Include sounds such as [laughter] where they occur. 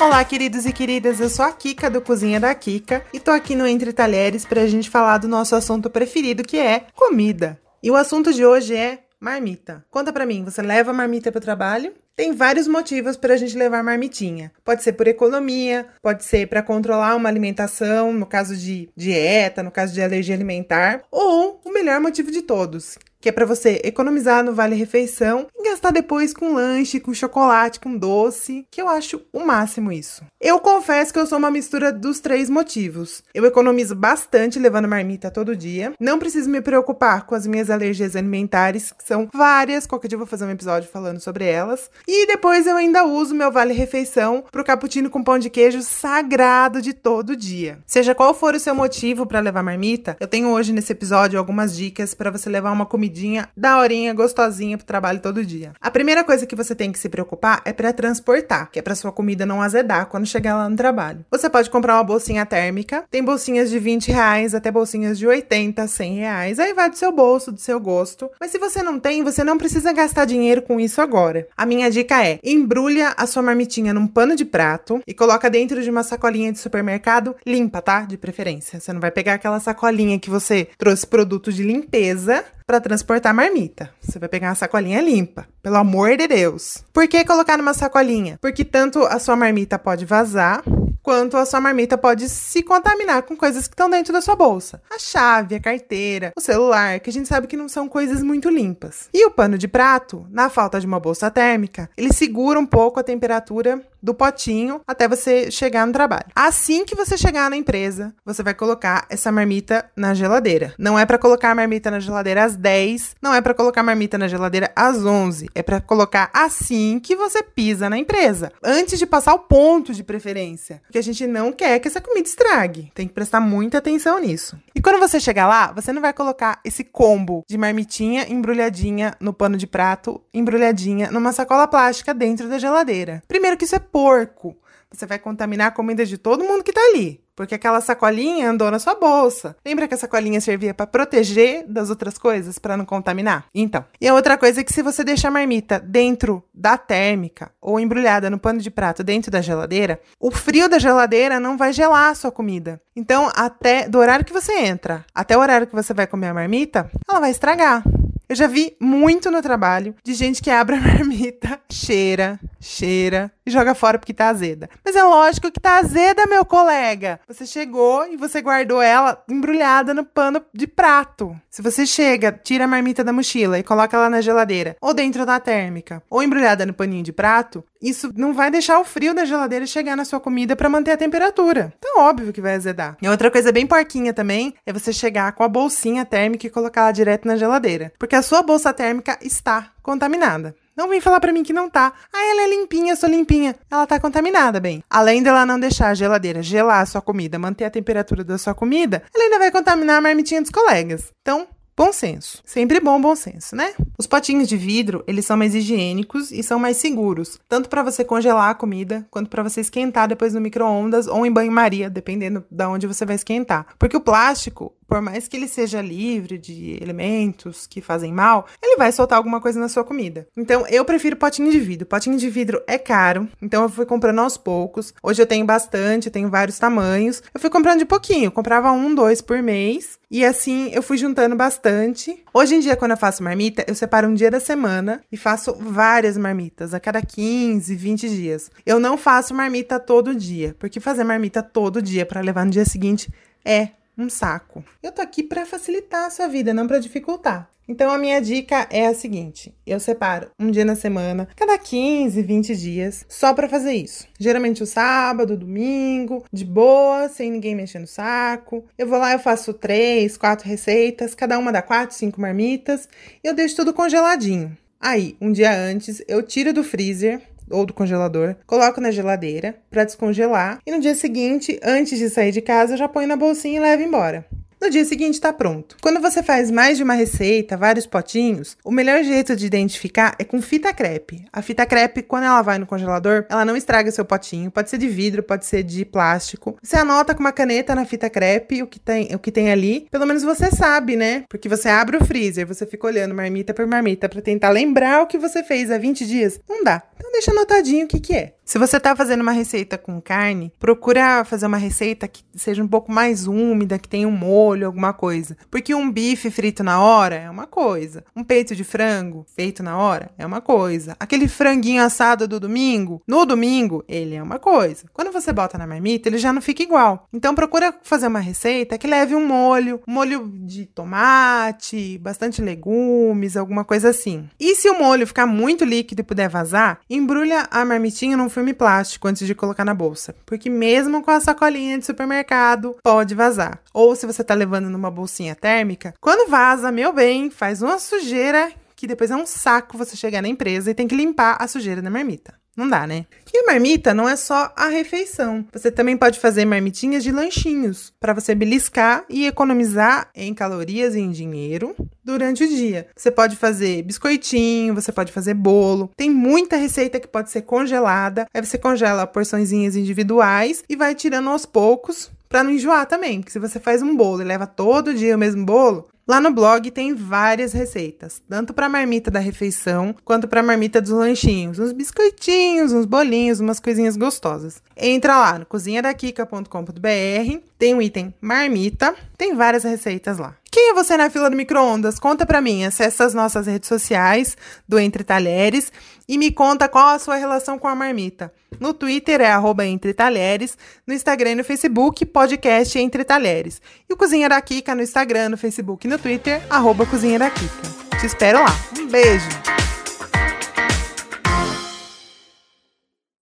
Olá, queridos e queridas, eu sou a Kika do Cozinha da Kika e tô aqui no Entre Talheres pra gente falar do nosso assunto preferido que é comida. E o assunto de hoje é marmita. Conta pra mim, você leva marmita pro trabalho? Tem vários motivos para a gente levar marmitinha. Pode ser por economia, pode ser para controlar uma alimentação, no caso de dieta, no caso de alergia alimentar, ou o melhor motivo de todos, que é para você economizar no vale refeição e gastar depois com lanche, com chocolate, com doce, que eu acho o máximo isso. Eu confesso que eu sou uma mistura dos três motivos. Eu economizo bastante levando marmita todo dia, não preciso me preocupar com as minhas alergias alimentares, que são várias, qualquer dia eu vou fazer um episódio falando sobre elas. E depois eu ainda uso meu vale refeição pro cappuccino com pão de queijo sagrado de todo dia. Seja qual for o seu motivo para levar marmita, eu tenho hoje nesse episódio algumas dicas para você levar uma comida comidinha daorinha, gostosinha pro trabalho todo dia. A primeira coisa que você tem que se preocupar é para transportar, que é para sua comida não azedar quando chegar lá no trabalho. Você pode comprar uma bolsinha térmica, tem bolsinhas de 20 reais até bolsinhas de 80, 100 reais, aí vai do seu bolso, do seu gosto. Mas se você não tem, você não precisa gastar dinheiro com isso agora. A minha dica é: embrulha a sua marmitinha num pano de prato e coloca dentro de uma sacolinha de supermercado limpa, tá? De preferência. Você não vai pegar aquela sacolinha que você trouxe produto de limpeza para transportar marmita. Você vai pegar uma sacolinha limpa, pelo amor de Deus. Por que colocar numa sacolinha? Porque tanto a sua marmita pode vazar, quanto a sua marmita pode se contaminar com coisas que estão dentro da sua bolsa. A chave, a carteira, o celular, que a gente sabe que não são coisas muito limpas. E o pano de prato, na falta de uma bolsa térmica, ele segura um pouco a temperatura do potinho até você chegar no trabalho. Assim que você chegar na empresa, você vai colocar essa marmita na geladeira. Não é para colocar a marmita na geladeira às 10, não é para colocar a marmita na geladeira às 11, é para colocar assim que você pisa na empresa, antes de passar o ponto de preferência, porque a gente não quer que essa comida estrague. Tem que prestar muita atenção nisso. E quando você chegar lá, você não vai colocar esse combo de marmitinha embrulhadinha no pano de prato, embrulhadinha numa sacola plástica dentro da geladeira. Primeiro que isso é porco. Você vai contaminar a comida de todo mundo que tá ali. Porque aquela sacolinha andou na sua bolsa. Lembra que a sacolinha servia para proteger das outras coisas, para não contaminar? Então. E a outra coisa é que se você deixa a marmita dentro da térmica ou embrulhada no pano de prato dentro da geladeira, o frio da geladeira não vai gelar a sua comida. Então, até do horário que você entra até o horário que você vai comer a marmita, ela vai estragar. Eu já vi muito no trabalho de gente que abre a [laughs] marmita, cheira, cheira e joga fora porque tá azeda. Mas é lógico que tá azeda, meu colega. Você chegou e você guardou ela embrulhada no pano de prato. Se você chega, tira a marmita da mochila e coloca ela na geladeira, ou dentro da térmica, ou embrulhada no paninho de prato, isso não vai deixar o frio da geladeira chegar na sua comida para manter a temperatura. Então, óbvio que vai azedar. E outra coisa bem porquinha também é você chegar com a bolsinha térmica e colocar ela direto na geladeira. Porque a sua bolsa térmica está contaminada. Não vem falar para mim que não tá. Ah, ela é limpinha, sou limpinha. Ela tá contaminada, bem. Além dela não deixar a geladeira gelar a sua comida, manter a temperatura da sua comida, ela ainda vai contaminar a marmitinha dos colegas. Então, Bom senso. Sempre bom bom senso, né? Os potinhos de vidro, eles são mais higiênicos e são mais seguros, tanto para você congelar a comida, quanto para você esquentar depois no micro-ondas ou em banho-maria, dependendo de onde você vai esquentar. Porque o plástico, por mais que ele seja livre de elementos que fazem mal, ele vai soltar alguma coisa na sua comida. Então, eu prefiro potinho de vidro. Potinho de vidro é caro, então eu fui comprando aos poucos. Hoje eu tenho bastante, eu tenho vários tamanhos. Eu fui comprando de pouquinho, eu comprava um, dois por mês. E assim eu fui juntando bastante. Hoje em dia, quando eu faço marmita, eu separo um dia da semana e faço várias marmitas, a cada 15, 20 dias. Eu não faço marmita todo dia, porque fazer marmita todo dia para levar no dia seguinte é um saco. Eu tô aqui para facilitar a sua vida, não para dificultar. Então a minha dica é a seguinte: eu separo um dia na semana, cada 15, 20 dias, só para fazer isso. Geralmente o sábado, domingo, de boa, sem ninguém mexer no saco. Eu vou lá, eu faço três, quatro receitas, cada uma dá quatro, cinco marmitas, e eu deixo tudo congeladinho. Aí, um dia antes, eu tiro do freezer, ou do congelador, coloco na geladeira para descongelar e no dia seguinte, antes de sair de casa, já põe na bolsinha e levo embora. No dia seguinte está pronto. Quando você faz mais de uma receita, vários potinhos, o melhor jeito de identificar é com fita crepe. A fita crepe, quando ela vai no congelador, ela não estraga seu potinho. Pode ser de vidro, pode ser de plástico. Você anota com uma caneta na fita crepe o que tem, o que tem ali. Pelo menos você sabe, né? Porque você abre o freezer, você fica olhando marmita por marmita para tentar lembrar o que você fez há 20 dias. Não dá. Então deixa anotadinho o que, que é. Se você está fazendo uma receita com carne, procura fazer uma receita que seja um pouco mais úmida, que tenha um molho, alguma coisa. Porque um bife frito na hora é uma coisa. Um peito de frango feito na hora é uma coisa. Aquele franguinho assado do domingo, no domingo, ele é uma coisa. Quando você bota na marmita, ele já não fica igual. Então procura fazer uma receita que leve um molho, um molho de tomate, bastante legumes, alguma coisa assim. E se o molho ficar muito líquido e puder vazar, embrulha a marmitinha num filme plástico antes de colocar na bolsa, porque mesmo com a sacolinha de supermercado pode vazar. Ou se você tá levando numa bolsinha térmica, quando vaza, meu bem, faz uma sujeira que depois é um saco você chegar na empresa e tem que limpar a sujeira da marmita. Não dá, né? E a marmita não é só a refeição. Você também pode fazer marmitinhas de lanchinhos para você beliscar e economizar em calorias e em dinheiro durante o dia. Você pode fazer biscoitinho, você pode fazer bolo. Tem muita receita que pode ser congelada. Aí você congela porçõezinhas individuais e vai tirando aos poucos para não enjoar também, porque se você faz um bolo e leva todo dia o mesmo bolo, Lá no blog tem várias receitas, tanto para marmita da refeição quanto para marmita dos lanchinhos, uns biscoitinhos, uns bolinhos, umas coisinhas gostosas. Entra lá no cozinhadakika.com.br, tem o item marmita, tem várias receitas lá. Quem é você na fila do micro-ondas? Conta pra mim. Acesse as nossas redes sociais do Entre Talheres e me conta qual a sua relação com a marmita. No Twitter é arroba Entre Talheres, no Instagram e no Facebook, podcast Entre Talheres. E o Cozinha da Kika no Instagram, no Facebook e no Twitter, arroba Cozinha da Kika. Te espero lá. Um beijo!